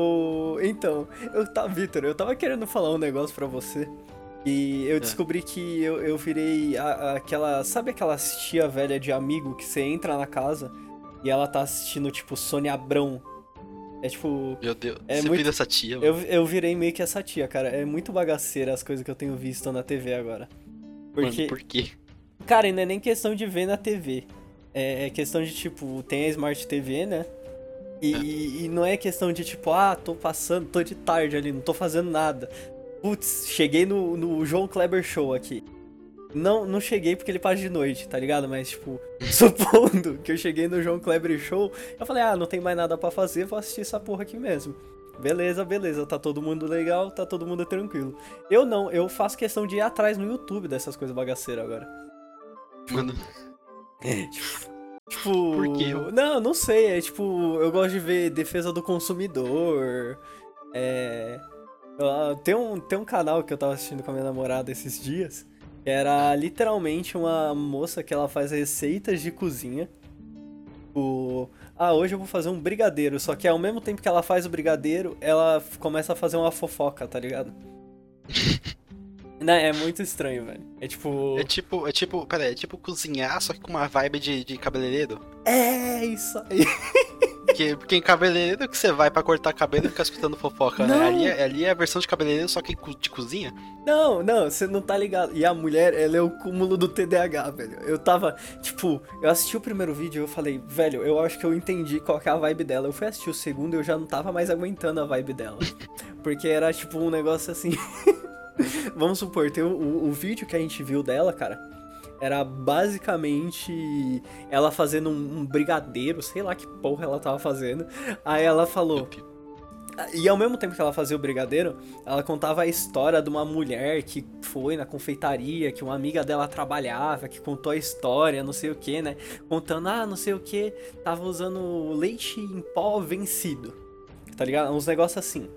O... Então, eu tá, Vitor, eu tava querendo falar um negócio pra você. E eu descobri que eu, eu virei a- a- aquela. Sabe aquela tia velha de amigo que você entra na casa e ela tá assistindo, tipo, Sônia Abrão? É tipo. Meu Deus, É você muito- essa tia, mano. Eu, eu virei meio que essa tia, cara. É muito bagaceira as coisas que eu tenho visto na TV agora. Porque, Mano, por quê? cara, não é nem questão de ver na TV. É, é questão de, tipo, tem a Smart TV, né? E, e não é questão de, tipo, ah, tô passando, tô de tarde ali, não tô fazendo nada. Putz, cheguei no, no João Kleber Show aqui. Não, não cheguei porque ele passa de noite, tá ligado? Mas, tipo, supondo que eu cheguei no João Kleber Show, eu falei, ah, não tem mais nada pra fazer, vou assistir essa porra aqui mesmo. Beleza, beleza, tá todo mundo legal, tá todo mundo tranquilo. Eu não, eu faço questão de ir atrás no YouTube dessas coisas bagaceiras agora. Mano, Tipo. Por quê? Não, não sei. É tipo, eu gosto de ver defesa do consumidor. É. ah, Tem um, tem um canal que eu tava assistindo com a minha namorada esses dias. Que era literalmente uma moça que ela faz receitas de cozinha. O. Ah, hoje eu vou fazer um brigadeiro. Só que ao mesmo tempo que ela faz o brigadeiro, ela começa a fazer uma fofoca, tá ligado? Né, é muito estranho, velho. É tipo. é tipo, é tipo, pera aí, é tipo cozinhar, só que com uma vibe de, de cabeleireiro. É isso aí. Porque, porque em cabeleireiro que você vai pra cortar cabelo e ficar escutando fofoca, Não. né? Ali, é- ali é a versão de cabeleireiro, só que de cozinha. Não, não, você não tá ligado. E a mulher, ela é o cúmulo do TDAH, velho. Eu tava, tipo, eu assisti o primeiro vídeo e eu falei, velho, eu acho que eu entendi qual que é a vibe dela. Eu fui assistir o segundo e eu já não tava mais aguentando a vibe dela. Porque era, tipo, um negócio assim. Vamos supor, tem o, o, vídeo que a gente viu dela, cara. Era basicamente ela fazendo um, um brigadeiro, sei lá que porra ela tava fazendo. Aí ela falou. E ao mesmo tempo que ela fazia o brigadeiro, ela contava a história de uma mulher que foi na confeitaria, que uma amiga dela trabalhava, que contou a história, não sei o que, né? Contando, ah, não sei o que, tava usando leite em pó vencido. Tá ligado? Uns negócios assim.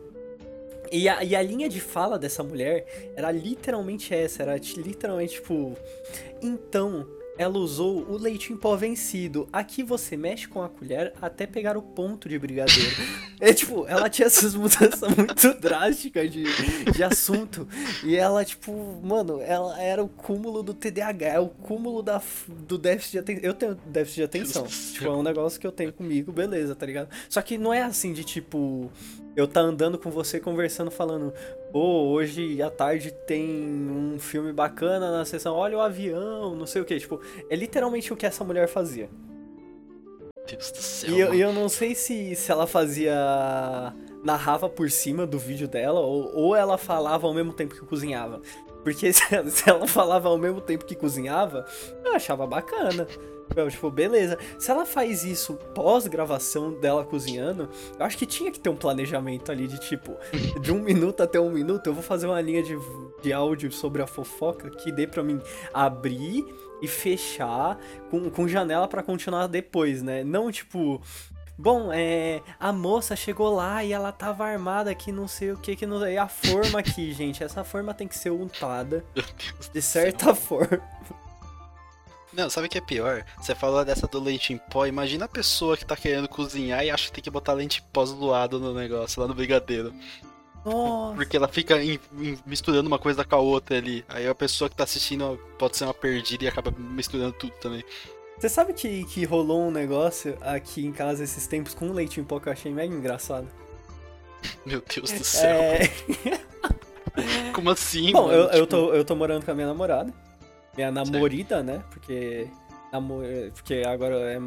E a, e a linha de fala dessa mulher era literalmente essa, era literalmente tipo. Então, ela usou o leite em pó vencido. Aqui você mexe com a colher até pegar o ponto de brigadeiro. é tipo, ela tinha essas mudanças muito drásticas de, de assunto. E ela, tipo, mano, ela era o cúmulo do TDAH, é o cúmulo da, do déficit de atenção. Eu tenho déficit de atenção. Tipo, é um negócio que eu tenho comigo, beleza, tá ligado? Só que não é assim de tipo. Eu tá andando com você conversando, falando, pô, hoje à tarde tem um filme bacana na sessão, olha o avião, não sei o que. Tipo, é literalmente o que essa mulher fazia. Deus do céu. E eu, eu não sei se, se ela fazia. narrava por cima do vídeo dela, ou, ou ela falava ao mesmo tempo que cozinhava. Porque se, ela- se ela falava ao mesmo tempo que cozinhava, eu achava bacana. Eu, tipo, beleza. Se ela faz isso pós-gravação dela cozinhando, eu acho que tinha que ter um planejamento ali de tipo, de um minuto até um minuto, eu vou fazer uma linha de, de áudio sobre a fofoca que dê pra mim abrir e fechar com, com janela pra continuar depois, né? Não tipo. Bom, é. A moça chegou lá e ela tava armada que não sei o que, que não. E a forma aqui, gente. Essa forma tem que ser untada de certa forma. Não, sabe o que é pior? Você falou dessa do leite em pó. Imagina a pessoa que tá querendo cozinhar e acha que tem que botar leite em pó zoado no negócio, lá no brigadeiro. Nossa. Porque ela fica em- em- misturando uma coisa com a outra ali. Aí a pessoa que tá assistindo pode ser uma perdida e acaba misturando tudo também. Você sabe que, que rolou um negócio aqui em casa esses tempos com leite em pó que eu achei mega engraçado? Meu Deus do céu. É. Como assim, Bom, mano? eu, eu, Tipo, tô, eu tô morando com a minha namorada. Minha namorida, né? Porque. namo- Porque agora é,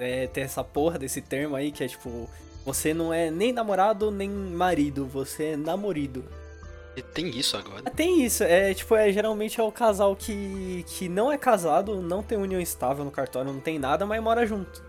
é, tem essa porra desse termo aí que é tipo. Você não é nem namorado nem marido, você é namorido. Tem isso agora. Tem isso, é tipo, é geralmente é o casal que, que não é casado, não tem união estável no cartório, não tem nada, mas mora junto.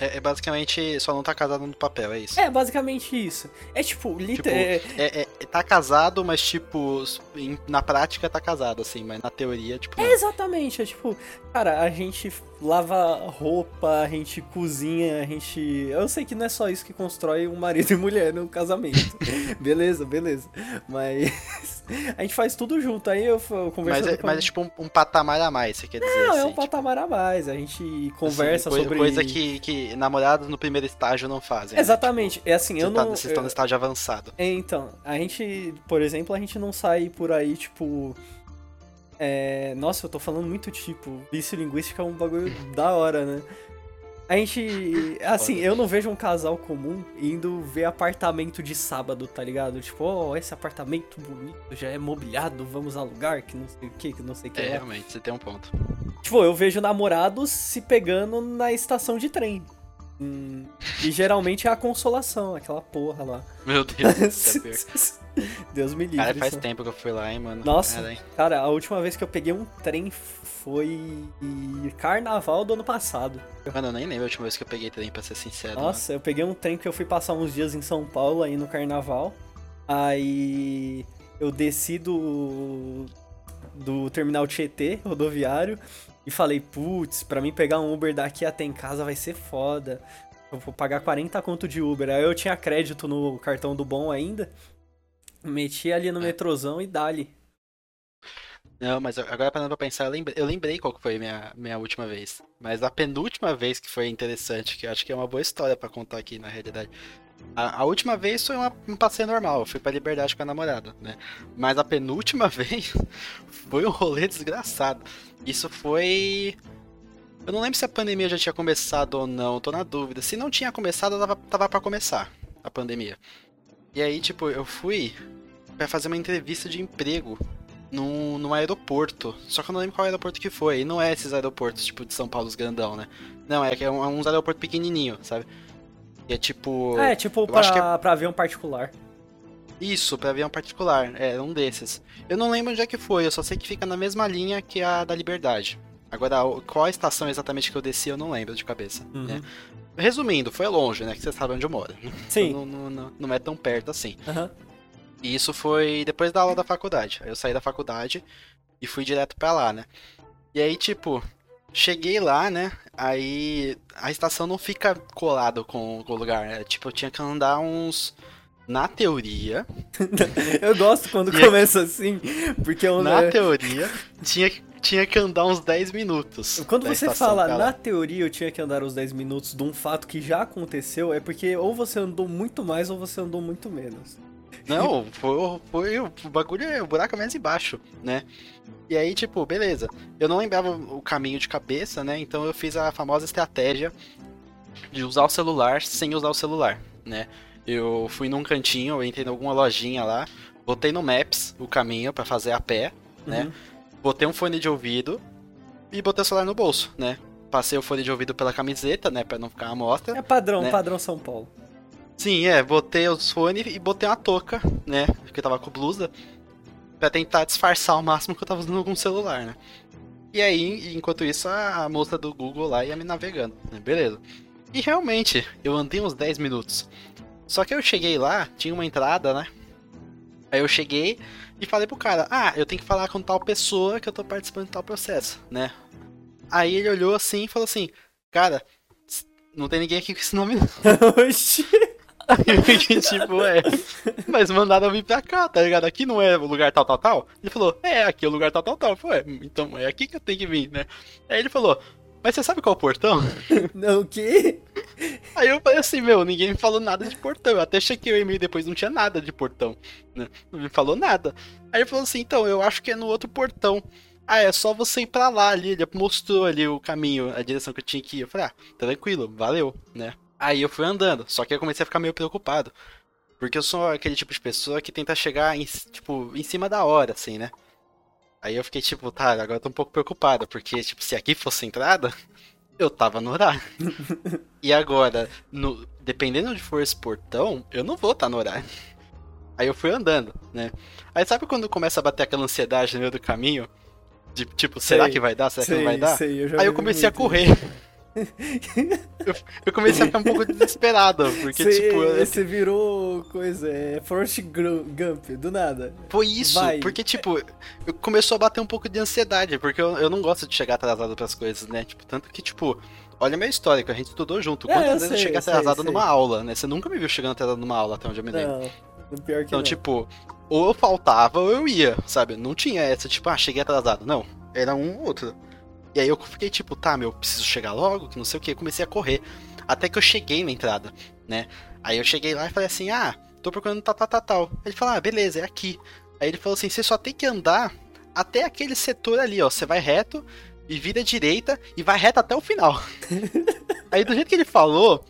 É, é basicamente só não tá casado no papel, é isso. É basicamente isso. É tipo, lit- Tipo, é, É, é- tá casado, mas tipo, em- na prática tá casado, assim, mas na teoria, tipo. É exatamente, é tipo, cara, a gente lava roupa, a gente cozinha, a gente. Eu sei que não é só isso que constrói um marido e mulher no casamento. beleza, beleza. Mas. A gente faz tudo junto. Aí eu, eu Mas é, mas é tipo um, um patamar a mais, você quer dizer Não, assim. é um tipo, patamar a mais. A gente conversa assim, coi- sobre. Coisa que, que namorados no primeiro estágio não fazem. né? Exatamente. É assim, eu tá- não. Vocês estão no estágio avançado. É, Então, a gente, por exemplo, a gente não sai por aí, tipo. É... Nossa, eu tô falando muito tipo. Vício linguístico é um bagulho da hora, né? A gente. Assim, eu não vejo um casal comum indo ver apartamento de sábado, tá ligado? Tipo, ó, esse apartamento bonito já é mobiliado, vamos alugar, que não sei o que, que não sei o que. É, lá. realmente, você tem um ponto. Tipo, eu vejo namorados se pegando na estação de trem. Hum, e geralmente é a consolação, aquela porra lá. Meu Deus, é. Deus me livre. Cara, faz isso. tempo que eu fui lá, hein, mano. Nossa, Caralho. cara, a última vez que eu peguei um trem foi carnaval do ano passado. Mano, eu nem lembro a última vez que eu peguei trem, pra ser sincero. Nossa, eu peguei um trem que eu fui passar uns dias em São Paulo aí no carnaval. Aí eu desci do do terminal Tietê, rodoviário, e falei, putz, pra mim pegar um Uber daqui até em casa vai ser foda. Eu vou pagar 40 conto de Uber. Aí eu tinha crédito no cartão do bom ainda. Meti ali no É. metrozão e dali. Não, mas agora parando pra pensar, eu lembrei, eu lembrei qual que foi a minha, minha última vez. Mas a penúltima vez que foi interessante, que eu acho que é uma boa história pra contar aqui na realidade. A, a última vez foi uma- um passeio normal, eu fui pra liberdade com a namorada, né? Mas a penúltima vez foi um rolê desgraçado. Isso foi. Eu não lembro se a pandemia já tinha começado ou não, tô na dúvida. Se não tinha começado, tava, tava pra começar a pandemia. E aí, tipo, eu fui pra fazer uma entrevista de emprego num, num aeroporto. Só que eu não lembro qual aeroporto que foi. E não é esses aeroportos, tipo, de São Paulo, os grandão, né? Não, é é um- é uns aeroportos pequenininho, sabe? E é tipo... Ah, é tipo eu acho que pra, pra avião particular. Isso, pra avião particular. É, um desses. Eu não lembro onde é que foi, eu só sei que fica na mesma linha que a da Liberdade. Agora, qual a estação exatamente que eu desci, eu não lembro de cabeça. Uhum. né? Resumindo, foi longe, né? Que você sabe onde eu moro. Sim. Não, não, não, não é tão perto assim. Aham. E isso foi depois da aula da faculdade. Aí eu saí da faculdade e fui direto pra lá, né? E aí, tipo, cheguei lá, né? Aí a estação não fica colado com, com o lugar. né? Tipo, eu tinha que andar uns. Na teoria. Eu gosto quando começa assim, porque eu, Na é, teoria, tinha, tinha que andar uns 10 minutos. quando você fala lá. na teoria eu tinha que andar os 10 minutos de um fato que já aconteceu, é porque ou você andou muito mais ou você andou muito menos. Não, foi, foi o bagulho, o buraco é mais embaixo, né? E aí, tipo, beleza. Eu não lembrava o caminho de cabeça, né? Então eu fiz a famosa estratégia de usar o celular sem usar o celular, né? Eu fui num cantinho, eu entrei em alguma lojinha lá, botei no Maps o caminho pra fazer a pé, né? Uhum. Botei um fone de ouvido e botei o celular no bolso, né? Passei o fone de ouvido pela camiseta, né? Pra não ficar à mostra. É padrão, Né? padrão São Paulo. Sim, é, botei os fones e botei uma touca, né? Porque eu tava com blusa. Pra tentar disfarçar ao máximo que eu tava usando com o celular, né? E aí, enquanto isso, a, a moça do Google lá ia me navegando, né? Beleza. E realmente, eu andei uns 10 minutos. Só que eu cheguei lá, tinha uma entrada, né? Aí eu cheguei e falei pro cara, ah, eu tenho que falar com tal pessoa que eu tô participando de tal processo, né? Aí ele olhou assim e falou assim, cara, não tem ninguém aqui com esse nome não. Fiquei tipo, é. Mas mandaram eu vir pra cá, tá ligado? Aqui não é o lugar tal, tal, tal. Ele falou, é, aqui é o lugar tal, tal, tal. Foi, então é aqui que eu tenho que vir, né? Aí ele falou, mas você sabe qual é o portão? Não, o quê? Aí eu falei assim, meu, ninguém me falou nada de portão. Eu até chequei o e-mail depois, não tinha nada de portão. Né? Não me falou nada. Aí ele falou assim, então, eu acho que é no outro portão. Ah, é só você ir pra lá ali. Ele mostrou ali o caminho, a direção que eu tinha que ir. Eu falei, ah, tranquilo, valeu, né? Aí eu fui andando, só que eu comecei a ficar meio preocupado. Porque eu sou aquele tipo de pessoa que tenta chegar, em, tipo, em cima da hora, assim, né? Aí eu fiquei tipo, tá, agora eu tô um pouco preocupado, porque, tipo, se aqui fosse a entrada, eu tava no horário. e agora, no, dependendo de for esse portão, eu não vou estar no horário. Aí eu fui andando, né? Aí sabe quando começa a bater aquela ansiedade no meio do caminho? De tipo, será Sei, que vai dar? Será que sei, não vai dar? sei, eu Aí eu comecei a muito correr. eu, eu comecei a ficar um pouco desesperado, porque, Você, tipo, eu- você virou coisa, é Forrest Gump, do nada. Foi isso, Vai. porque, tipo, eu- começou a bater um pouco de ansiedade, porque eu, eu não gosto de chegar atrasado pras coisas, né? Tipo, tanto que, tipo, olha meu histórico, a gente estudou junto. É, Quantas eu vezes eu sei, cheguei eu sei, atrasado sei. numa aula, né? Você nunca me viu chegando atrasado numa aula, até onde eu me lembro. Não, pior que Então, não. tipo, ou eu faltava ou eu ia, sabe? Não tinha essa, tipo, ah, cheguei atrasado. Não, era um ou outro. E aí eu fiquei tipo, tá, meu, preciso chegar logo, que não sei o que. Comecei a correr. Até que eu cheguei na entrada, né? Aí eu cheguei lá e falei assim, ah, tô procurando tal, tal, tal, tal. Ele falou, ah, beleza, é aqui. Aí ele falou assim, você só tem que andar até aquele setor ali, ó. Você vai reto e vira direita e vai reto até o final. aí do jeito que ele falou,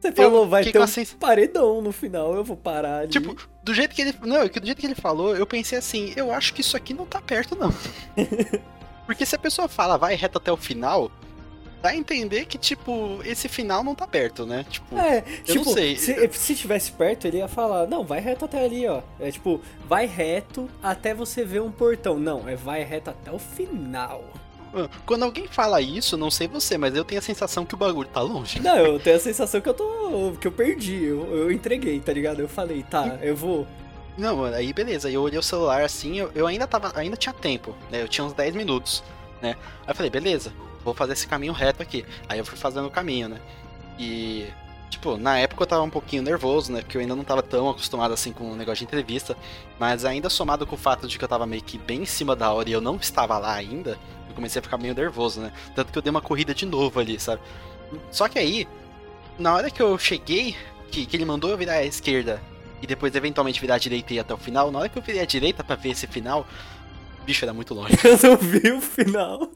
Você falou, vai fiquei ter um sens- paredão no final, eu vou parar ali. Tipo, do jeito que ele. Não, do jeito que ele falou, eu pensei assim, eu acho que isso aqui não tá perto, não. Porque se a pessoa fala vai reto até o final, dá a entender que, tipo, esse final não tá perto, né? Tipo, É, eu tipo, não sei. Se, se tivesse perto, ele ia falar, não, vai reto até ali, ó. É tipo, vai reto até você ver um portão. Não, é vai reto até o final. quando alguém fala isso, não sei você, mas eu tenho a sensação que o bagulho tá longe. Não, eu tenho a sensação que eu tô. que eu perdi. Eu, eu entreguei, tá ligado? Eu falei, tá, eu vou. Não, aí beleza, eu olhei o celular assim, eu, eu ainda tava. Ainda tinha tempo, né? Eu tinha uns 10 minutos, né? Aí eu falei, beleza, vou fazer esse caminho reto aqui. Aí eu fui fazendo o caminho, né? E. Tipo, na época eu tava um pouquinho nervoso, né? Porque eu ainda não tava tão acostumado assim com o negócio de entrevista. Mas ainda somado com o fato de que eu tava meio que bem em cima da hora e eu não estava lá ainda, eu comecei a ficar meio nervoso, né? Tanto que eu dei uma corrida de novo ali, sabe? Só que aí, na hora que eu cheguei, que, que ele mandou eu virar à esquerda e depois eventualmente virar à direita e ir até o final, na hora que eu virei à direita pra ver esse final, bicho, era muito longe. Eu não vi o final.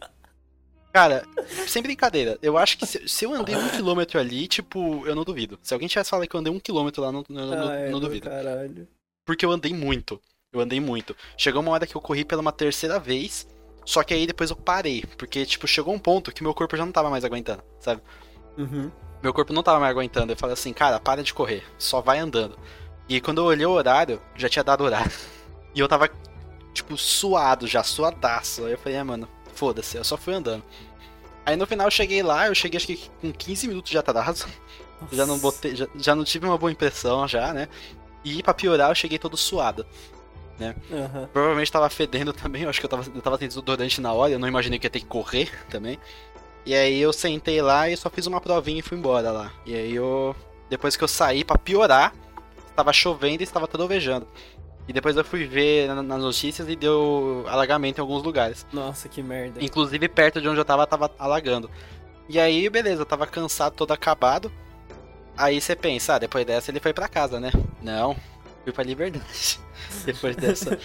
Cara, sem brincadeira, eu acho que se, se eu andei um quilômetro ali, tipo, eu não duvido. Se alguém tivesse falado que eu andei um quilômetro lá, não, eu não, ah, é, não do duvido. Caralho. Porque eu andei muito. Eu andei muito. Chegou uma hora que eu corri pela uma terceira vez, só que aí depois eu parei. Porque, tipo, chegou um ponto que meu corpo já não tava mais aguentando, sabe? Uhum. Meu corpo não tava mais aguentando. Eu falei assim, cara, para de correr, só vai andando. E quando eu olhei o horário, já tinha dado horário. E eu tava, tipo, suado já, suadaço. Aí eu falei, ah, mano, foda-se, eu só fui andando. Aí no final eu cheguei lá, eu cheguei acho que com 15 minutos de atraso. Já não botei, já, já não tive uma boa impressão já, né? E pra piorar, eu cheguei todo suado. Aham. Provavelmente tava fedendo também, eu acho que eu tava, eu tava sem desodorante na hora, eu não imaginei que ia ter que correr também. E aí eu sentei lá e só fiz uma provinha e fui embora lá. E aí eu. Depois que eu saí, pra piorar, estava chovendo e estava trovejando. E depois eu fui ver na- nas notícias e deu alagamento em alguns lugares. Nossa, que merda. Inclusive perto de onde eu tava, tava alagando. E aí, beleza, eu tava cansado, todo acabado. Aí você pensa, ah, depois dessa ele foi pra casa, né? Não, fui pra liberdade. depois dessa.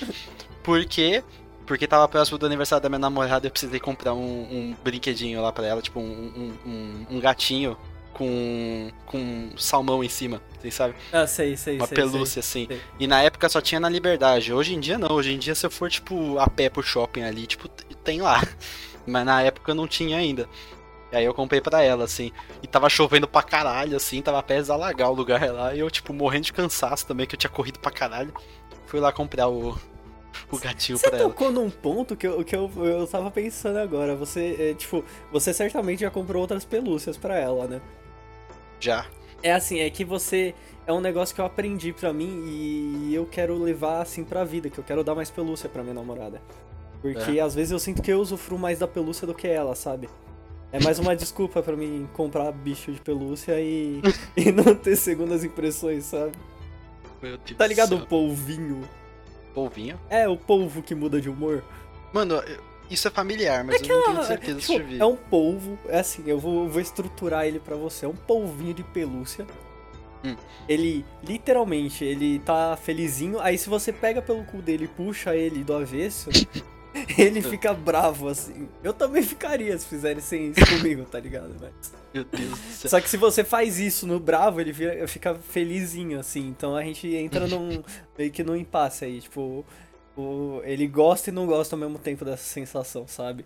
Por quê? Porque tava próximo do aniversário da minha namorada e eu precisei comprar um, um brinquedinho lá pra ela, tipo um, um- um gatinho com, com salmão em cima, vocês sabem? Ah, sei, sei, Uma sei. pelúcia assim. sei. E na época só tinha na Liberdade. Hoje em dia não. Hoje em dia, se eu for, tipo, a pé pro shopping ali, tipo, tem lá. Mas na época não tinha ainda. E aí eu comprei pra ela, assim. E tava chovendo pra caralho, assim. Tava até alagar o lugar lá. E eu, tipo, morrendo de cansaço também, que eu tinha corrido pra caralho. Fui lá comprar o, o gatinho Você pra ela. tocou num ponto que, eu, que eu, eu tava pensando agora. Você, é, tipo, você certamente já comprou outras pelúcias pra ela, né? Já. É assim, é que você. É um negócio que eu aprendi pra mim e eu quero levar assim pra vida, que eu quero dar mais pelúcia pra minha namorada. Porque às vezes eu sinto que eu usufruo mais da pelúcia do que ela, sabe? É mais uma desculpa pra mim comprar bicho de pelúcia e, e não ter segundas impressões, sabe? Meu Deus Tá ligado do o polvinho? Polvinho? É, o polvo que muda de humor. Mano, eu- isso é familiar, mas eu não tenho certeza se eu vi. é um polvo, é assim, eu vou, vou estruturar ele pra você. É um polvinho de pelúcia. Hum. Ele, literalmente, ele tá felizinho. Aí se você pega pelo cu dele e puxa ele do avesso, ele fica bravo, assim. Eu também ficaria se fizessem isso comigo, tá ligado? Mas... Meu Deus do céu. Só que se você faz isso no bravo, ele vira- fica felizinho, assim. Então a gente entra num meio que num impasse aí, tipo. O- ele gosta e não gosta ao mesmo tempo dessa sensação, sabe?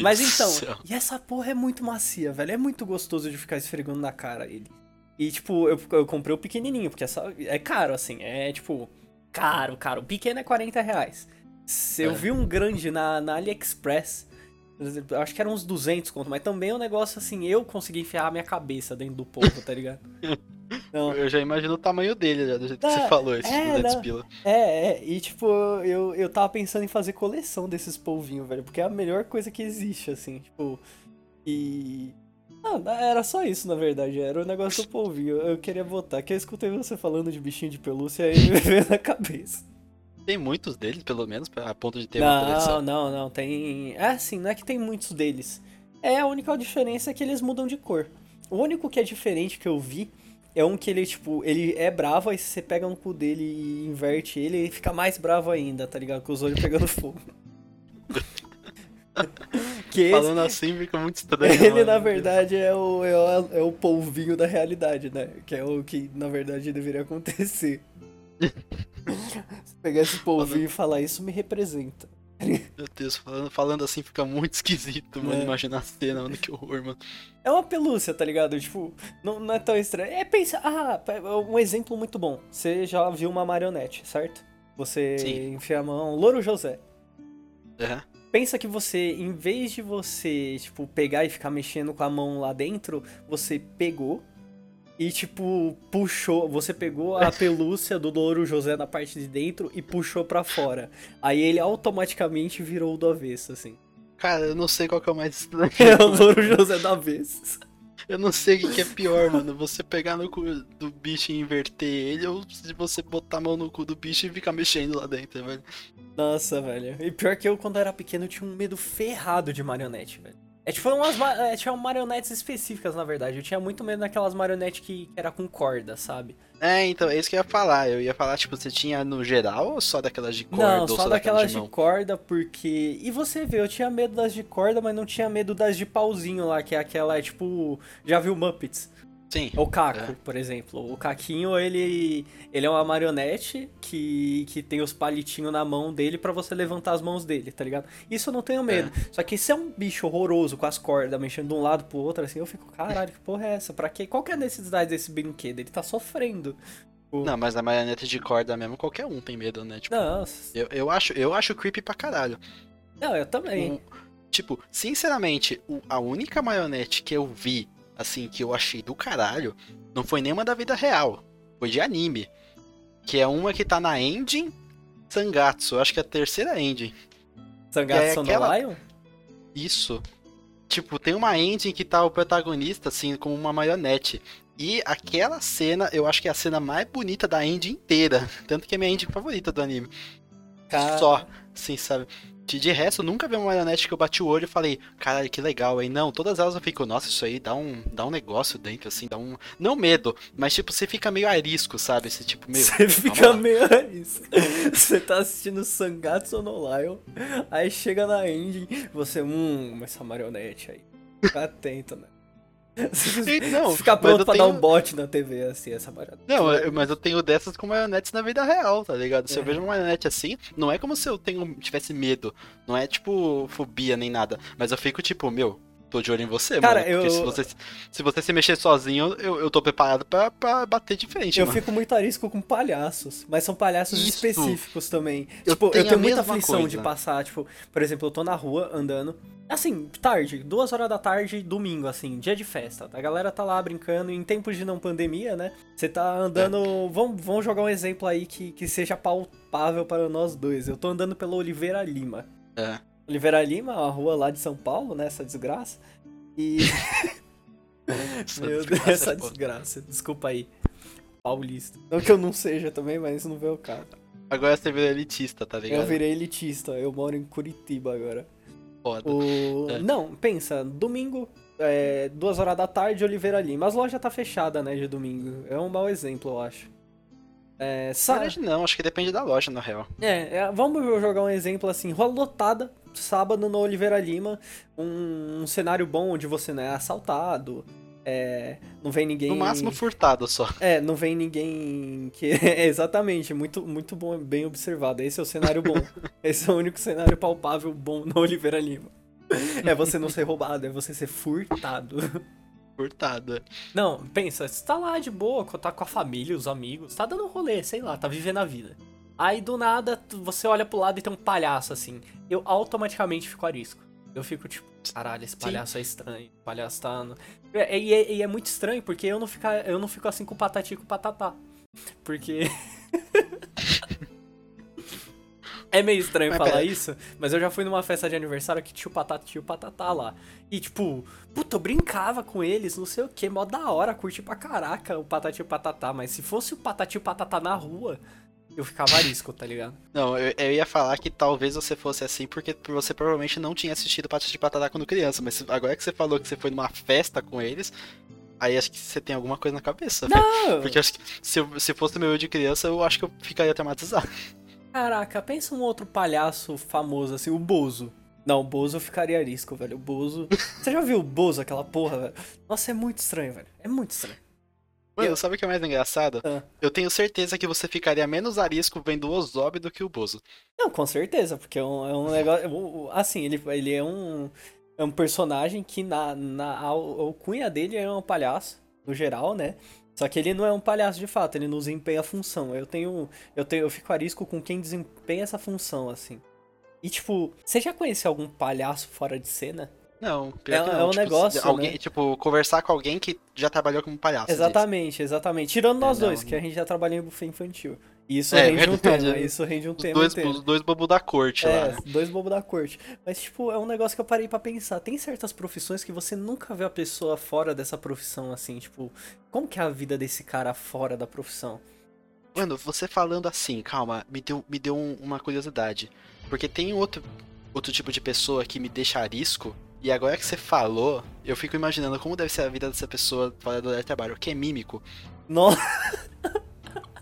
Mas então, céu. e essa porra é muito macia, velho. É muito gostoso de ficar esfregando na cara ele. E tipo, eu, eu comprei o pequenininho, porque essa, é caro, assim. É tipo, caro, caro. O pequeno é 40 reais. Se eu É. vi um grande na, na AliExpress, acho que era uns 200 conto, mas também é um negócio assim, eu consegui enfiar a minha cabeça dentro do povo, tá ligado? Não, Eu já imagino o tamanho dele, já, do jeito que você falou, esse é, 200 não. pila. É, é, e tipo, eu, eu tava pensando em fazer coleção desses polvinhos, velho, porque é a melhor coisa que existe, assim, tipo, e... Ah, era só isso, na verdade, era o negócio do polvinho, eu queria botar, que eu escutei você falando de bichinho de pelúcia e me veio na cabeça. Tem muitos deles, pelo menos, a ponto de ter uma Não, coleção. não, não, tem. É assim, não é que tem muitos deles. É a única diferença é que eles mudam de cor. O único que é diferente que eu vi é um que ele, tipo, ele é bravo, aí você pega no cu dele e inverte ele, ele fica mais bravo ainda, tá ligado? Com os olhos pegando fogo. que esse, Falando assim fica muito estranho. ele, mano. na verdade, é o, é, o, é o polvinho da realidade, né? Que é o que, na verdade, deveria acontecer. Se pegar esse polvinho e falar isso me representa. Meu Deus, falando, falando assim fica muito esquisito, mano. É. Imagina a cena, mano, que horror, mano. É uma pelúcia, tá ligado? Tipo, não, não é tão estranho. É, pensa. Ah, um exemplo muito bom. Você já viu uma marionete, certo? Você Sim. enfia a mão. Louro José. É. Pensa que você, em vez de você, tipo, pegar e ficar mexendo com a mão lá dentro, você pegou e, tipo, puxou. Você pegou a pelúcia do Louro José na parte de dentro e puxou pra fora. Aí ele automaticamente virou do avesso, assim. Cara, eu não sei qual que é o mais estranho. É o Louro José do avesso. Eu não sei o que, que é pior, mano. Você pegar no cu do bicho e inverter ele, ou se você botar a mão no cu do bicho e ficar mexendo lá dentro, velho. Nossa, velho. E pior que eu, quando era pequeno, eu tinha um medo ferrado de marionete, velho. É tipo umas ma- é, tinha marionetes específicas, na verdade. Eu tinha muito medo daquelas marionetes que, que era com corda, sabe? É, então, é isso que eu ia falar. Eu ia falar, tipo, você tinha no geral ou só daquelas de corda? não, ou só daquelas de mão? corda, porque. E você vê, eu tinha medo das de corda, mas não tinha medo das de pauzinho lá, que é aquela, tipo. Já viu Muppets? Sim. O Caco, É. por exemplo. O Caquinho, ele, ele é uma marionete que, que tem os palitinhos na mão dele pra você levantar as mãos dele, tá ligado? Isso eu não tenho medo. Só que se é um bicho horroroso com as cordas mexendo de um lado pro outro, assim, eu fico, caralho, que porra é essa? Pra quê? Qual que é a necessidade desse brinquedo? Ele tá sofrendo. Não, mas a marionete de corda mesmo, qualquer um tem medo, né? Tipo, Nossa. eu, eu, acho, eu acho creepy pra caralho. Não, eu também. O- tipo, sinceramente, a única marionete que eu vi, assim, que eu achei do caralho, não foi nenhuma da vida real. Foi de anime. Que é uma que tá na engine Sangatsu. Eu acho que é a terceira engine. Sangatsu é no aquela- Lion? Isso. Tipo, tem uma engine que tá o protagonista, assim, como uma marionete. E aquela cena, eu acho que é a cena mais bonita da engine inteira. Tanto que é minha engine favorita do anime. Cara, Só, assim, sabe? De, de resto, nunca vi uma marionete que eu bati o olho e falei, caralho, que legal, hein? Não, todas elas eu fico, nossa, isso aí dá um, dá um negócio dentro, assim, dá um. Não medo, mas tipo, você fica meio arisco, sabe? Esse tipo, meio. Você fica lá. meio isso. Você tá assistindo Sangatsu no Lion, aí chega na engine, você, hum, essa marionete aí. Fica atento, né? Não, fica mas pronto eu pra dar tenho- um bot na TV, assim, essa marionete. Não, eu- mas eu tenho dessas com marionetes na vida real, tá ligado? Se eu É. vejo uma marionete assim, não é como se eu tenho, tivesse medo. Não é tipo fobia nem nada. Mas eu fico tipo, meu, tô de olho em você, Cara, mano. Porque eu- se, você, se você se mexer sozinho, eu, eu tô preparado pra, pra bater de frente, Eu mano. fico muito arisco com palhaços, mas são palhaços Isso. específicos também. Eu tipo, tenho eu tenho muita aflição de coisa. passar, tipo, por exemplo, eu tô na rua andando, assim, tarde, duas horas da tarde, domingo, assim, dia de festa. A galera tá lá brincando, em tempos de não pandemia, né? Você tá andando. É. Vamos, vamos jogar um exemplo aí que, que seja palpável para nós dois. Eu tô andando pela Oliveira Lima. É. Oliveira Lima, a rua lá de São Paulo, né? Essa desgraça. E. Meu Deus, essa desgraça. Desculpa aí. Paulista. Não que eu não seja também, mas não vê o cara. Agora você vira elitista, tá ligado? Eu virei elitista, eu moro em Curitiba agora. Foda. O... É. Não, pensa, domingo, é, duas horas da tarde, Oliveira Lima. As lojas tá fechada, né, de domingo. É um mau exemplo, eu acho. É, Na sa... verdade, não, acho que depende da loja, na real. é, é, vamos jogar um exemplo assim, rua lotada, sábado no Oliveira Lima, um, um cenário bom onde você não é assaltado, é, não vem ninguém... No máximo, furtado só. É, não vem ninguém que. É, exatamente, muito, muito bom, bem observado. Esse é o cenário bom. Esse é o único cenário palpável bom no Oliveira Lima. É você não ser roubado, é você ser furtado. Furtado. Não, pensa, você tá lá de boa, tá com a família, os amigos, tá dando rolê, sei lá, tá vivendo a vida. Aí do nada, você olha pro lado e tem um palhaço assim. Eu automaticamente fico arisco. Eu fico tipo, caralho, esse palhaço é estranho. O palhaço tá. No... É, E é, e é muito estranho porque eu não, fica, eu não fico assim com o patati e com o patatá. Porque. É meio estranho Mas falar pera- isso, mas eu já fui numa festa de aniversário que tinha o Patati tinha o Patatá lá. E tipo, puta, eu brincava com eles, não sei o que, mó da hora, curti pra caraca o Patati e o Patatá. Mas se fosse o Patati e o Patatá na rua, eu ficava arisco, tá ligado? Não, eu, eu, ia falar que talvez você fosse assim porque você provavelmente não tinha assistido Patati de Patatá quando criança, mas agora que você falou que você foi numa festa com eles, aí acho que você tem alguma coisa na cabeça. Não! Porque acho que se, se fosse meu eu de criança, eu acho que eu ficaria traumatizado. Caraca, pensa um outro palhaço famoso, assim, o Bozo. Não, o Bozo eu ficaria arisco, velho. O Bozo. Você já viu o Bozo, aquela porra, velho? Nossa, é muito estranho, velho. É muito estranho. Mano, eu... sabe o que é mais engraçado? Ah. Eu tenho certeza que você ficaria menos arisco vendo o Ozob do que o Bozo. Não, com certeza, porque é um, é um negócio. Assim, ele, ele é um. É um personagem que na, na a alcunha dele é um palhaço, no geral, né? Só que ele não é um palhaço de fato, ele não desempenha a função. Eu tenho. Eu tenho. Eu fico arisco com quem desempenha essa função, assim. E tipo, você já conheceu algum palhaço fora de cena? Não, é, não. é um tipo, negócio. Alguém, né? Tipo, conversar com alguém que já trabalhou como palhaço. Exatamente, exatamente. Tirando nós É, dois, não, que a gente já trabalhou em buffet infantil. E isso É, rende um tema, é. isso rende um Os tema dois, inteiro. os dois bobos da corte lá. É, né? dois bobos da corte. Mas, tipo, é um negócio que eu parei pra pensar. Tem certas profissões que você nunca vê a pessoa fora dessa profissão, assim, tipo, como que é a vida desse cara fora da profissão? Mano, você falando assim, calma, me deu, me deu um- uma curiosidade. Porque tem outro, outro tipo de pessoa que me deixa arisco. E agora que você falou, eu fico imaginando como deve ser a vida dessa pessoa fora do trabalho. Que é mímico. Nossa,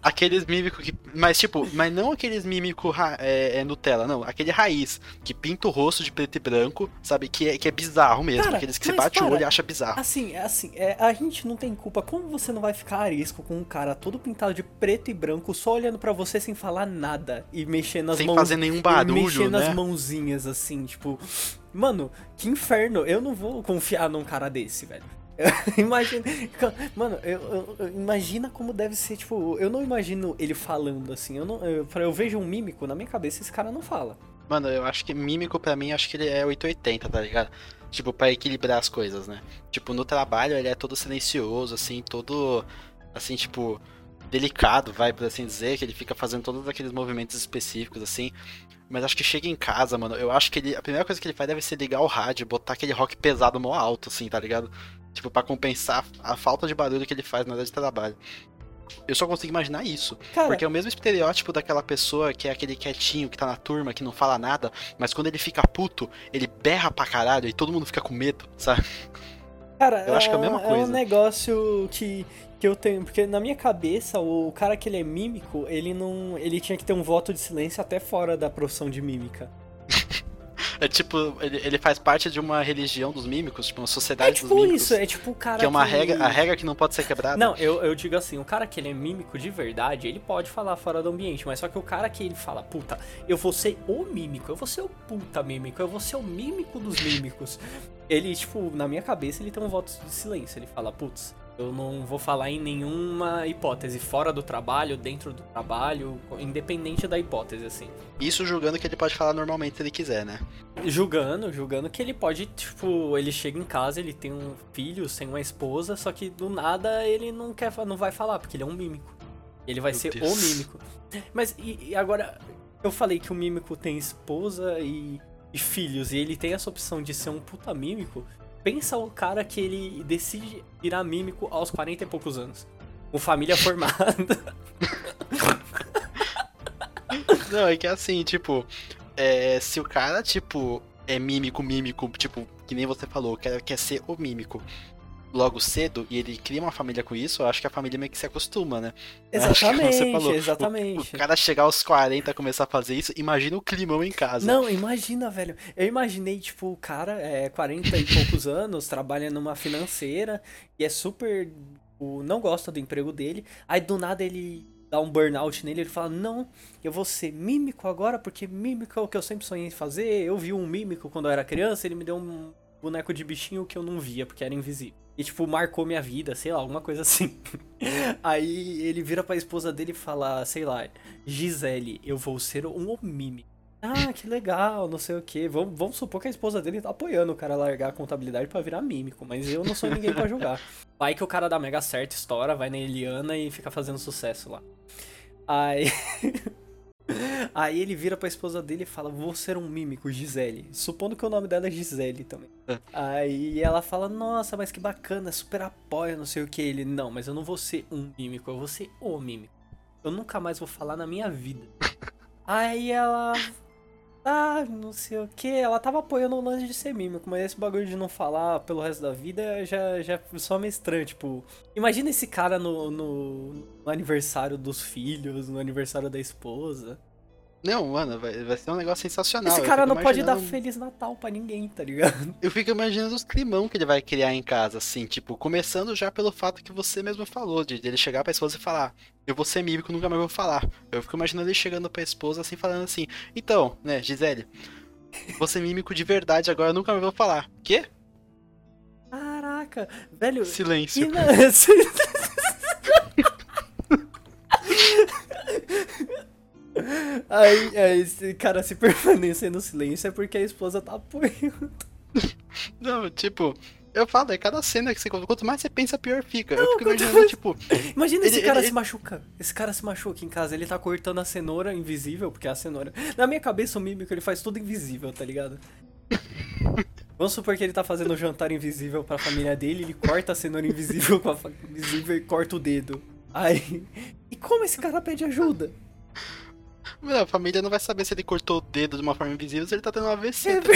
Aqueles mímicos que. Mas tipo, mas não aqueles mímicos é, é Nutella, não. Aquele raiz, que pinta o rosto de preto e branco, sabe? Que é, que é bizarro mesmo. Cara, aqueles que você bate o para. olho e acha bizarro. assim, é assim, é, a gente não tem culpa. Como você não vai ficar arisco com um cara todo pintado de preto e branco, só olhando pra você sem falar nada e mexendo as Sem mãos. fazer nenhum e barulho, mexendo né? as mãozinhas, assim, tipo. Mano, que inferno. Eu não vou confiar num cara desse, velho. imagina. Mano, eu, eu- imagina como deve ser, tipo, eu não imagino ele falando assim. Eu não, eu, eu vejo um mímico, na minha cabeça esse cara não fala. Mano, eu acho que mímico pra mim, acho que ele é 880, tá ligado? Tipo, pra equilibrar as coisas, né? Tipo, no trabalho ele é todo silencioso, assim, todo. Assim, tipo. Delicado, vai, por assim dizer, que ele fica fazendo todos aqueles movimentos específicos, assim. Mas acho que chega em casa, mano. Eu acho que ele. A primeira coisa que ele faz deve ser ligar o rádio, botar aquele rock pesado mó alto, assim, tá ligado? Tipo, pra compensar a falta de barulho que ele faz na hora de trabalho. Eu só consigo imaginar isso. Cara, Porque é o mesmo estereótipo daquela pessoa que é aquele quietinho, que tá na turma, que não fala nada, mas quando ele fica puto, ele berra pra caralho e todo mundo fica com medo, sabe? Cara, Eu acho que é a mesma É um coisa. negócio que, que eu tenho. Porque na minha cabeça, o cara que ele é mímico, ele não. Ele tinha que ter um voto de silêncio até fora da profissão de mímica. É tipo, ele, ele faz parte de uma religião dos mímicos, tipo, uma É sociedade dos tipo mímicos. isso, é tipo o cara. que é uma regra, a regra que não pode ser quebrada. Não, eu, eu digo assim, o cara que ele é mímico de verdade, ele pode falar fora do ambiente, mas só que o cara que ele fala, puta, eu vou ser o mímico, eu vou ser o puta mímico, eu vou ser o mímico dos mímicos. Ele, tipo, na minha cabeça, ele tem um voto de silêncio. Ele fala, putz, eu não vou falar em nenhuma hipótese, fora do trabalho, dentro do trabalho, independente da hipótese, assim. Isso julgando que ele pode falar normalmente se ele quiser, né? Julgando, julgando que ele pode, tipo, ele chega em casa, ele tem um filho, tem uma esposa, só que do nada ele não quer, não vai falar, porque ele é um mímico. Ele vai Meu ser Deus. o mímico. Mas e, e agora, eu falei que o mímico tem esposa e, e filhos, e ele tem essa opção de ser um puta mímico. Pensa o cara que ele decide virar mímico aos 40 e poucos anos. Com família formada. Não, é que assim, tipo, é, se o cara, tipo, é mímico, mímico, tipo, que nem você falou, quer, quer ser o mímico logo cedo e ele cria uma família com isso, eu acho que a família meio que se acostuma, né? Exatamente, falou, exatamente. O cara chegar aos 40 e começar a fazer isso, imagina o climão em casa. Não, imagina, velho. Eu imaginei, tipo, o cara é 40 e poucos anos, trabalha numa financeira e é super. o- não gosta do emprego dele. Aí do nada ele dá um burnout nele, ele fala: Não, eu vou ser mímico agora, porque mímico é o que eu sempre sonhei em fazer. Eu vi um mímico quando eu era criança, ele me deu um boneco de bichinho que eu não via, porque era invisível. E, tipo, marcou minha vida, sei lá, alguma coisa assim. Aí ele vira pra esposa dele e fala, sei lá, Gisele, eu vou ser um mímico. Ah, que legal, não sei o que. Vamos, vamos supor que a esposa dele tá apoiando o cara a largar a contabilidade pra virar mímico, mas eu não sou ninguém pra julgar. Vai que o cara dá mega certo, estoura, vai na Eliana e fica fazendo sucesso lá. Aí. Aí ele vira pra esposa dele e fala: Vou ser um mímico, Gisele. Supondo que o nome dela é Gisele também. É. Aí ela fala: Nossa, mas que bacana, super apoia, não sei o que. Ele: Não, mas eu não vou ser um mímico, eu vou ser o mímico. eu nunca mais vou falar na minha vida. Aí ela. Ah, não sei o que. Ela tava apoiando o lance de ser mímico, mas esse bagulho de não falar pelo resto da vida já, já só meio estranho. Tipo, imagina esse cara no, no, no aniversário dos filhos, no aniversário da esposa. Não, mano, vai, vai ser um negócio sensacional. Esse cara não pode dar Feliz Natal pra ninguém, tá ligado? Eu fico imaginando os climão que ele vai criar em casa, assim, tipo, começando já pelo fato que você mesmo falou, de ele chegar pra esposa e falar, eu vou ser mímico, nunca mais vou falar. Eu fico imaginando ele chegando pra esposa assim, falando assim, então, né, Gisele, ser mímico de verdade agora, eu nunca mais vou falar. Quê? Caraca, velho. Silêncio. Na... Aí, aí, esse cara se permanecer no silêncio é porque a esposa tá apoiando. Não, tipo, eu falo, é cada cena que você. Quanto mais você pensa, pior fica. eu fico imaginando, mais- tipo, Imagina esse Ele- cara ele- se machuca. Esse cara se machuca em casa, ele tá cortando a cenoura invisível, porque é a cenoura. Na minha cabeça, o mímico ele faz tudo invisível, tá ligado? Vamos supor que ele tá fazendo um jantar invisível pra família dele, ele corta a cenoura invisível com a faca invisível e corta o dedo. Aí. E como esse cara pede ajuda? Mano, a família não vai saber se ele cortou o dedo de uma forma invisível se ele tá tendo um AVC. É tá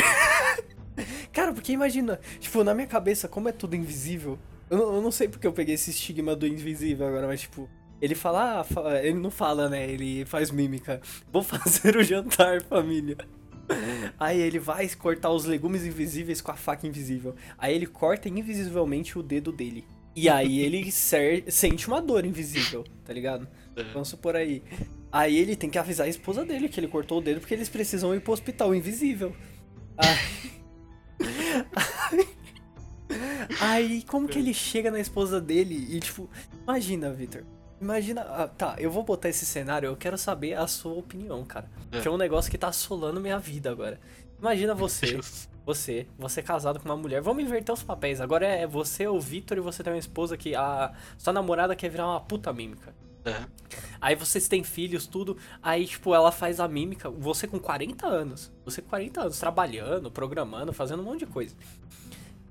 Cara, porque imagina, tipo, na minha cabeça, como é tudo invisível, eu não, eu não sei porque eu peguei esse estigma do invisível agora, mas tipo, ele fala, ah, fa- ele não fala, né? Ele faz mímica. Vou fazer o jantar, família. Aí ele vai cortar os legumes invisíveis com a faca invisível. Aí ele corta invisivelmente o dedo dele. E aí ele sente uma dor invisível, tá ligado? Vamos supor aí. Aí ele tem que avisar a esposa dele que ele cortou o dedo porque eles precisam ir pro hospital invisível. Aí, aí como que ele chega na esposa dele e tipo, imagina, Victor. Imagina, ah, tá, eu vou botar esse cenário, eu quero saber a sua opinião, cara. É. Que é um negócio que tá assolando minha vida agora. Imagina você, você, você casado com uma mulher. Vamos inverter os papéis. Agora é você, o Victor, e você tem uma esposa que a sua namorada quer virar uma puta mímica. É. Aí vocês têm filhos, tudo. Aí, tipo, ela faz a mímica. Você com 40 anos. Você com 40 anos, trabalhando, programando, fazendo um monte de coisa.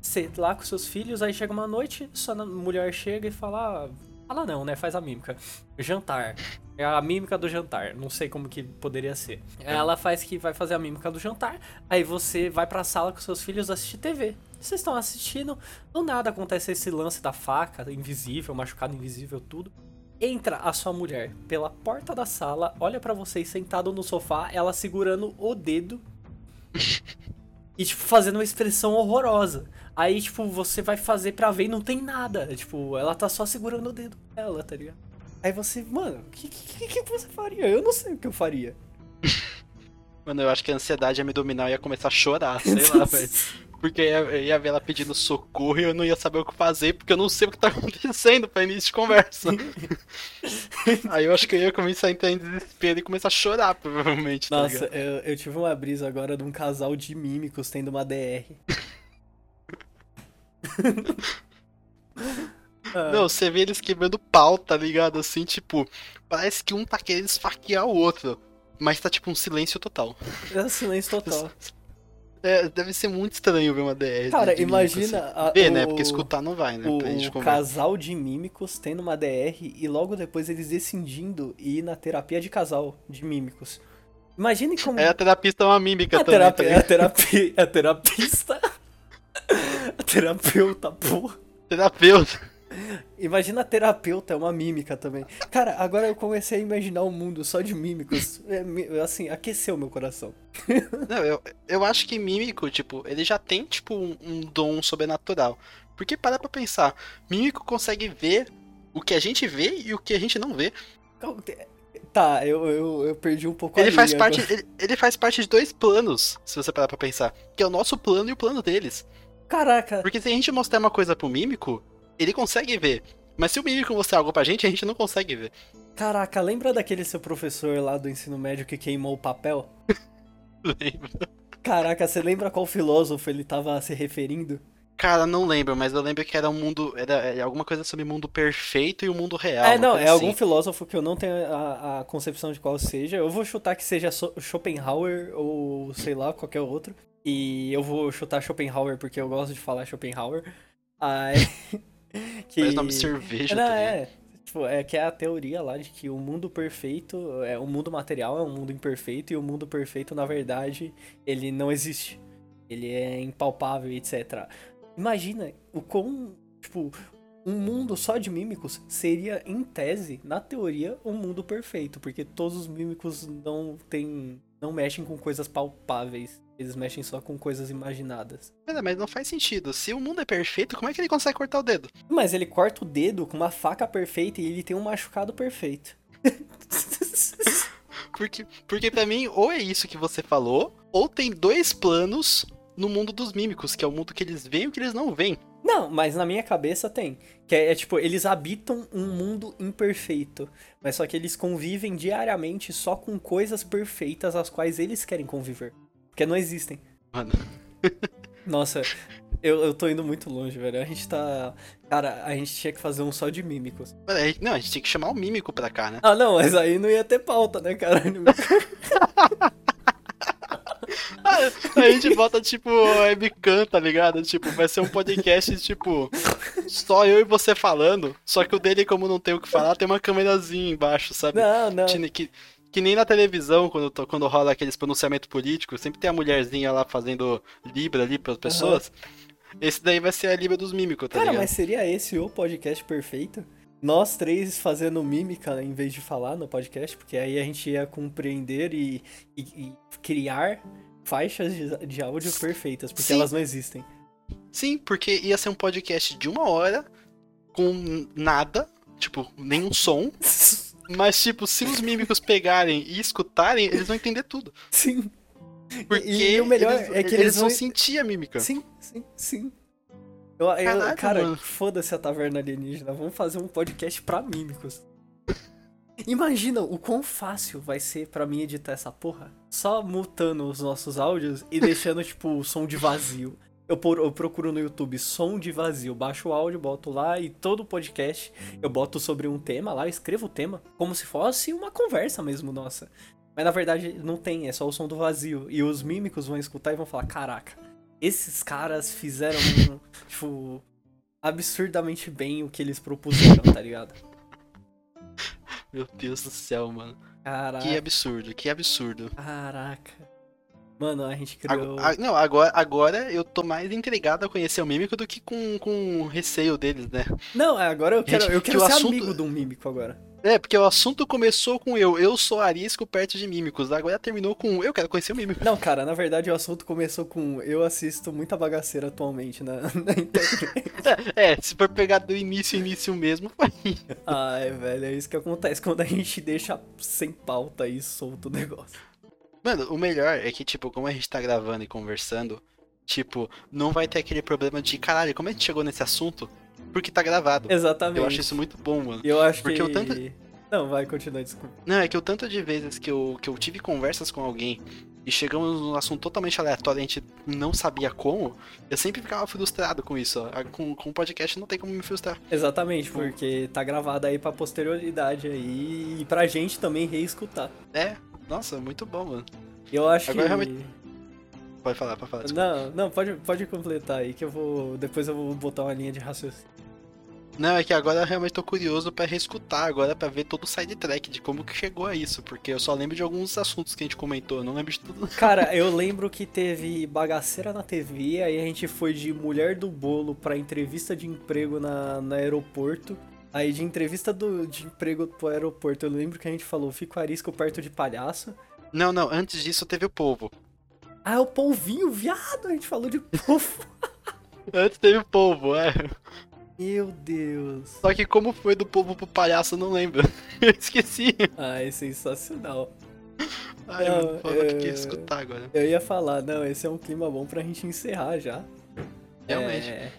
Você lá com seus filhos, aí chega uma noite, sua mulher chega e fala. ah, Fala não, né? Faz a mímica. Jantar. É a mímica do jantar. Não sei como que poderia ser. Ela faz que vai fazer a mímica do jantar. Aí você vai pra sala com seus filhos assistir TV. Vocês estão assistindo, do nada acontece esse lance da faca, invisível, machucado invisível, tudo. Entra a sua mulher pela porta da sala, olha pra vocês sentado no sofá, ela segurando o dedo e tipo fazendo uma expressão horrorosa. Aí tipo você vai fazer pra ver e não tem nada, tipo, ela tá só segurando o dedo dela, tá ligado? Aí você, mano, o que, que, que você faria? Eu não sei o que eu faria. Mano, eu acho que a ansiedade ia me dominar e ia começar a chorar, sei lá, velho. Porque eu ia, eu ia ver ela pedindo socorro e eu não ia saber o que fazer, porque eu não sei o que tá acontecendo pra início de conversa. Aí eu acho que eu ia começar a entrar em desespero e começar a chorar, provavelmente. tá Nossa, ligado? eu, eu tive uma brisa agora de um casal de mímicos tendo uma DR. Não, você vê eles quebrando pau, tá ligado? Assim, tipo, parece que um tá querendo esfaquear o outro. Mas tá tipo um silêncio total. é silêncio total. É, deve ser muito estranho ver uma DR. Cara, imagina assim. a- Ver, né? o- Porque escutar não vai, né? O, o casal de mímicos tendo uma DR e logo depois eles decidindo ir na terapia de casal de mímicos. Imagine como. É, a terapista é uma mímica a, também, tá terapia, a, ligado? terapia, a terapista. a terapeuta, porra. Terapeuta. Imagina terapeuta, é uma mímica também. Cara, agora eu comecei a imaginar um mundo só de mímicos. É, assim, aqueceu meu coração. Não, eu, eu acho que mímico, tipo, ele já tem, tipo, um, um dom sobrenatural. Porque para pra pensar, mímico consegue ver o que a gente vê e o que a gente não vê. Tá, eu, eu, eu perdi um pouco Ele a faz linha parte, ele, ele faz parte de dois planos, se você parar pra pensar. Que é o nosso plano e o plano deles. Caraca, Porque se a gente mostrar uma coisa pro mímico, ele consegue ver. Mas se o mímico mostrar algo pra gente, a gente não consegue ver. caraca, lembra daquele seu professor lá do ensino médio que queimou o papel? Lembra? Caraca, você lembra qual filósofo ele tava se referindo? Cara, não lembro, mas eu lembro que era um mundo. Era, era alguma coisa sobre mundo perfeito e o mundo real. é, não, é algum assim. filósofo que eu não tenho a, a concepção de qual seja. Eu vou chutar que seja Schopenhauer ou sei lá, qualquer outro. E eu vou chutar Schopenhauer porque eu gosto de falar Schopenhauer. Aí. que... Faz nome cerveja, Não, tá é. tipo, é que é a teoria lá de que o mundo perfeito, é o mundo material é um mundo imperfeito e o mundo perfeito, na verdade, ele não existe. Ele é impalpável, etc. Imagina o quão, tipo, um mundo só de mímicos seria, em tese, na teoria, um mundo perfeito, porque todos os mímicos não têm, não mexem com coisas palpáveis. Eles mexem só com coisas imaginadas. Mas, mas não faz sentido. Se o mundo é perfeito, como é que ele consegue cortar o dedo? Mas ele corta o dedo com uma faca perfeita e ele tem um machucado perfeito. porque, porque pra mim, ou é isso que você falou, ou tem dois planos no mundo dos mímicos, que é o mundo que eles veem e o que eles não veem. Não, mas na minha cabeça tem. Que é, é, tipo, eles habitam um mundo imperfeito. Mas só que eles convivem diariamente só com coisas perfeitas as quais eles querem conviver. Porque não existem. Mano. Nossa, eu, eu tô indo muito longe, velho. A gente tá. Cara, a gente tinha que fazer um só de mímicos. Não, a gente tinha que chamar o mímico pra cá, né? Ah, não, mas aí não ia ter pauta, né, cara? a gente bota, tipo, webcam, tá ligado? Tipo, vai ser um podcast, tipo, só eu e você falando. Só que o dele, como não tem o que falar, tem uma câmerazinha embaixo, sabe? Não, não. Que, que nem na televisão, quando, quando rola aqueles pronunciamentos políticos, sempre tem a mulherzinha lá fazendo Libra ali pras pessoas. Uhum. Esse daí vai ser a Libra dos mímicos, tá Cara, ligado? mas seria esse o podcast perfeito? Nós três fazendo mímica em vez de falar no podcast, porque aí a gente ia compreender e, e, e criar faixas de, de áudio perfeitas, porque Sim. elas não existem. Sim, porque ia ser um podcast de uma hora, com nada, tipo, nenhum som. Mas, tipo, se os mímicos pegarem e escutarem, eles vão entender tudo. Sim. Porque e, o melhor eles, é que eles, eles vão sentir a mímica. Sim, sim, sim. Eu, eu Caraca, cara, foda-se a taverna alienígena. Vamos fazer um podcast pra mímicos. Imagina o quão fácil vai ser para mim editar essa porra. Só mutando os nossos áudios e deixando, tipo, o som de vazio. Eu, eu, procuro no YouTube som de vazio, baixo o áudio, boto lá e todo podcast eu boto sobre um tema lá, escrevo o tema, como se fosse uma conversa mesmo, nossa. Mas na verdade não tem, é só o som do vazio. E os mímicos vão escutar e vão falar: caraca, esses caras fizeram, tipo, absurdamente bem o que eles propuseram, tá ligado? Meu Deus do céu, mano. Caraca. Que absurdo, que absurdo. Caraca. Mano, a gente criou. A, a, não, agora, agora eu tô mais intrigado a conhecer o mímico do que com, com receio deles, né? Não, agora eu quero, gente, eu quero ser assunto... amigo de um mímico agora. É, porque o assunto começou com eu, eu sou arisco perto de mímicos, agora terminou com eu quero conhecer o mímico. Não, cara, na verdade o assunto começou com eu assisto muita bagaceira atualmente na, na internet. é, é, se for pegar do início, início mesmo, foi. Ai, velho, é isso que acontece quando a gente deixa sem pauta e solta o negócio. Mano, o melhor é que, tipo, como a gente tá gravando e conversando, tipo, não vai ter aquele problema de, caralho, como a gente chegou nesse assunto? Porque tá gravado. Exatamente. Eu acho isso muito bom, mano. Eu acho Porque que... o tanto... Não, vai, continuar, desculpa. Não, é que o tanto de vezes que eu, que eu tive conversas com alguém e chegamos num assunto totalmente aleatório e a gente não sabia como, eu sempre ficava frustrado com isso. Ó. Com, com o podcast não tem como me frustrar. Exatamente, porque tá gravado aí pra posterioridade aí e pra gente também reescutar. É, nossa, muito bom, mano. Eu acho Agora, que. Realmente... Pode falar, pode falar. Desculpa. Não, não, pode, pode completar aí que eu vou. Depois eu vou botar uma linha de raciocínio. Não, é que agora eu realmente tô curioso para reescutar agora para ver todo o side track de como que chegou a isso, porque eu só lembro de alguns assuntos que a gente comentou, não lembro de tudo. Cara, eu lembro que teve bagaceira na TV, aí a gente foi de mulher do bolo para entrevista de emprego na, no aeroporto. Aí de entrevista do, de emprego pro aeroporto, eu lembro que a gente falou, fico arisco perto de palhaço. Não, não, antes disso teve o povo. Ah, o polvinho, viado, a gente falou de povo. antes teve o povo, é. Meu Deus. Só que como foi do povo pro palhaço, eu não lembro. eu esqueci. Ah, é sensacional. Ai, não, eu que escutar agora. Eu ia falar, não, esse é um clima bom pra gente encerrar já. Realmente.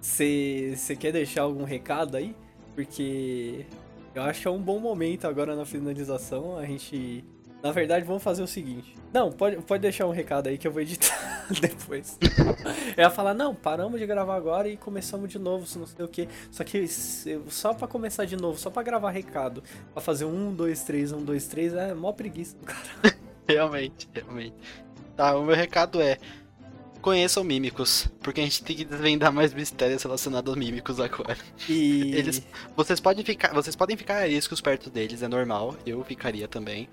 Você é, quer deixar algum recado aí? Porque eu acho que é um bom momento agora na finalização a gente. Na verdade, vamos fazer o seguinte. Não, pode, pode deixar um recado aí que eu vou editar depois. eu ia falar, não, paramos de gravar agora e começamos de novo, se não sei o que. Só que só pra começar de novo, só pra gravar recado, pra fazer um, dois, três, um, dois, três, é mó preguiça do cara. realmente, realmente. Tá, o meu recado é. Conheçam mímicos, porque a gente tem que desvendar mais mistérios relacionados aos mímicos agora. E. Eles, vocês podem ficar, vocês podem ficar ariscos perto deles, é normal. Eu ficaria também.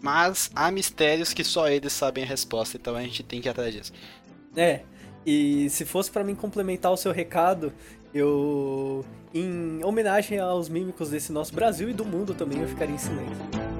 Mas há mistérios que só eles sabem a resposta, então a gente tem que ir atrás disso. É. E se fosse pra mim complementar o seu recado, eu. Em homenagem aos mímicos desse nosso Brasil e do mundo também, eu ficaria em silêncio.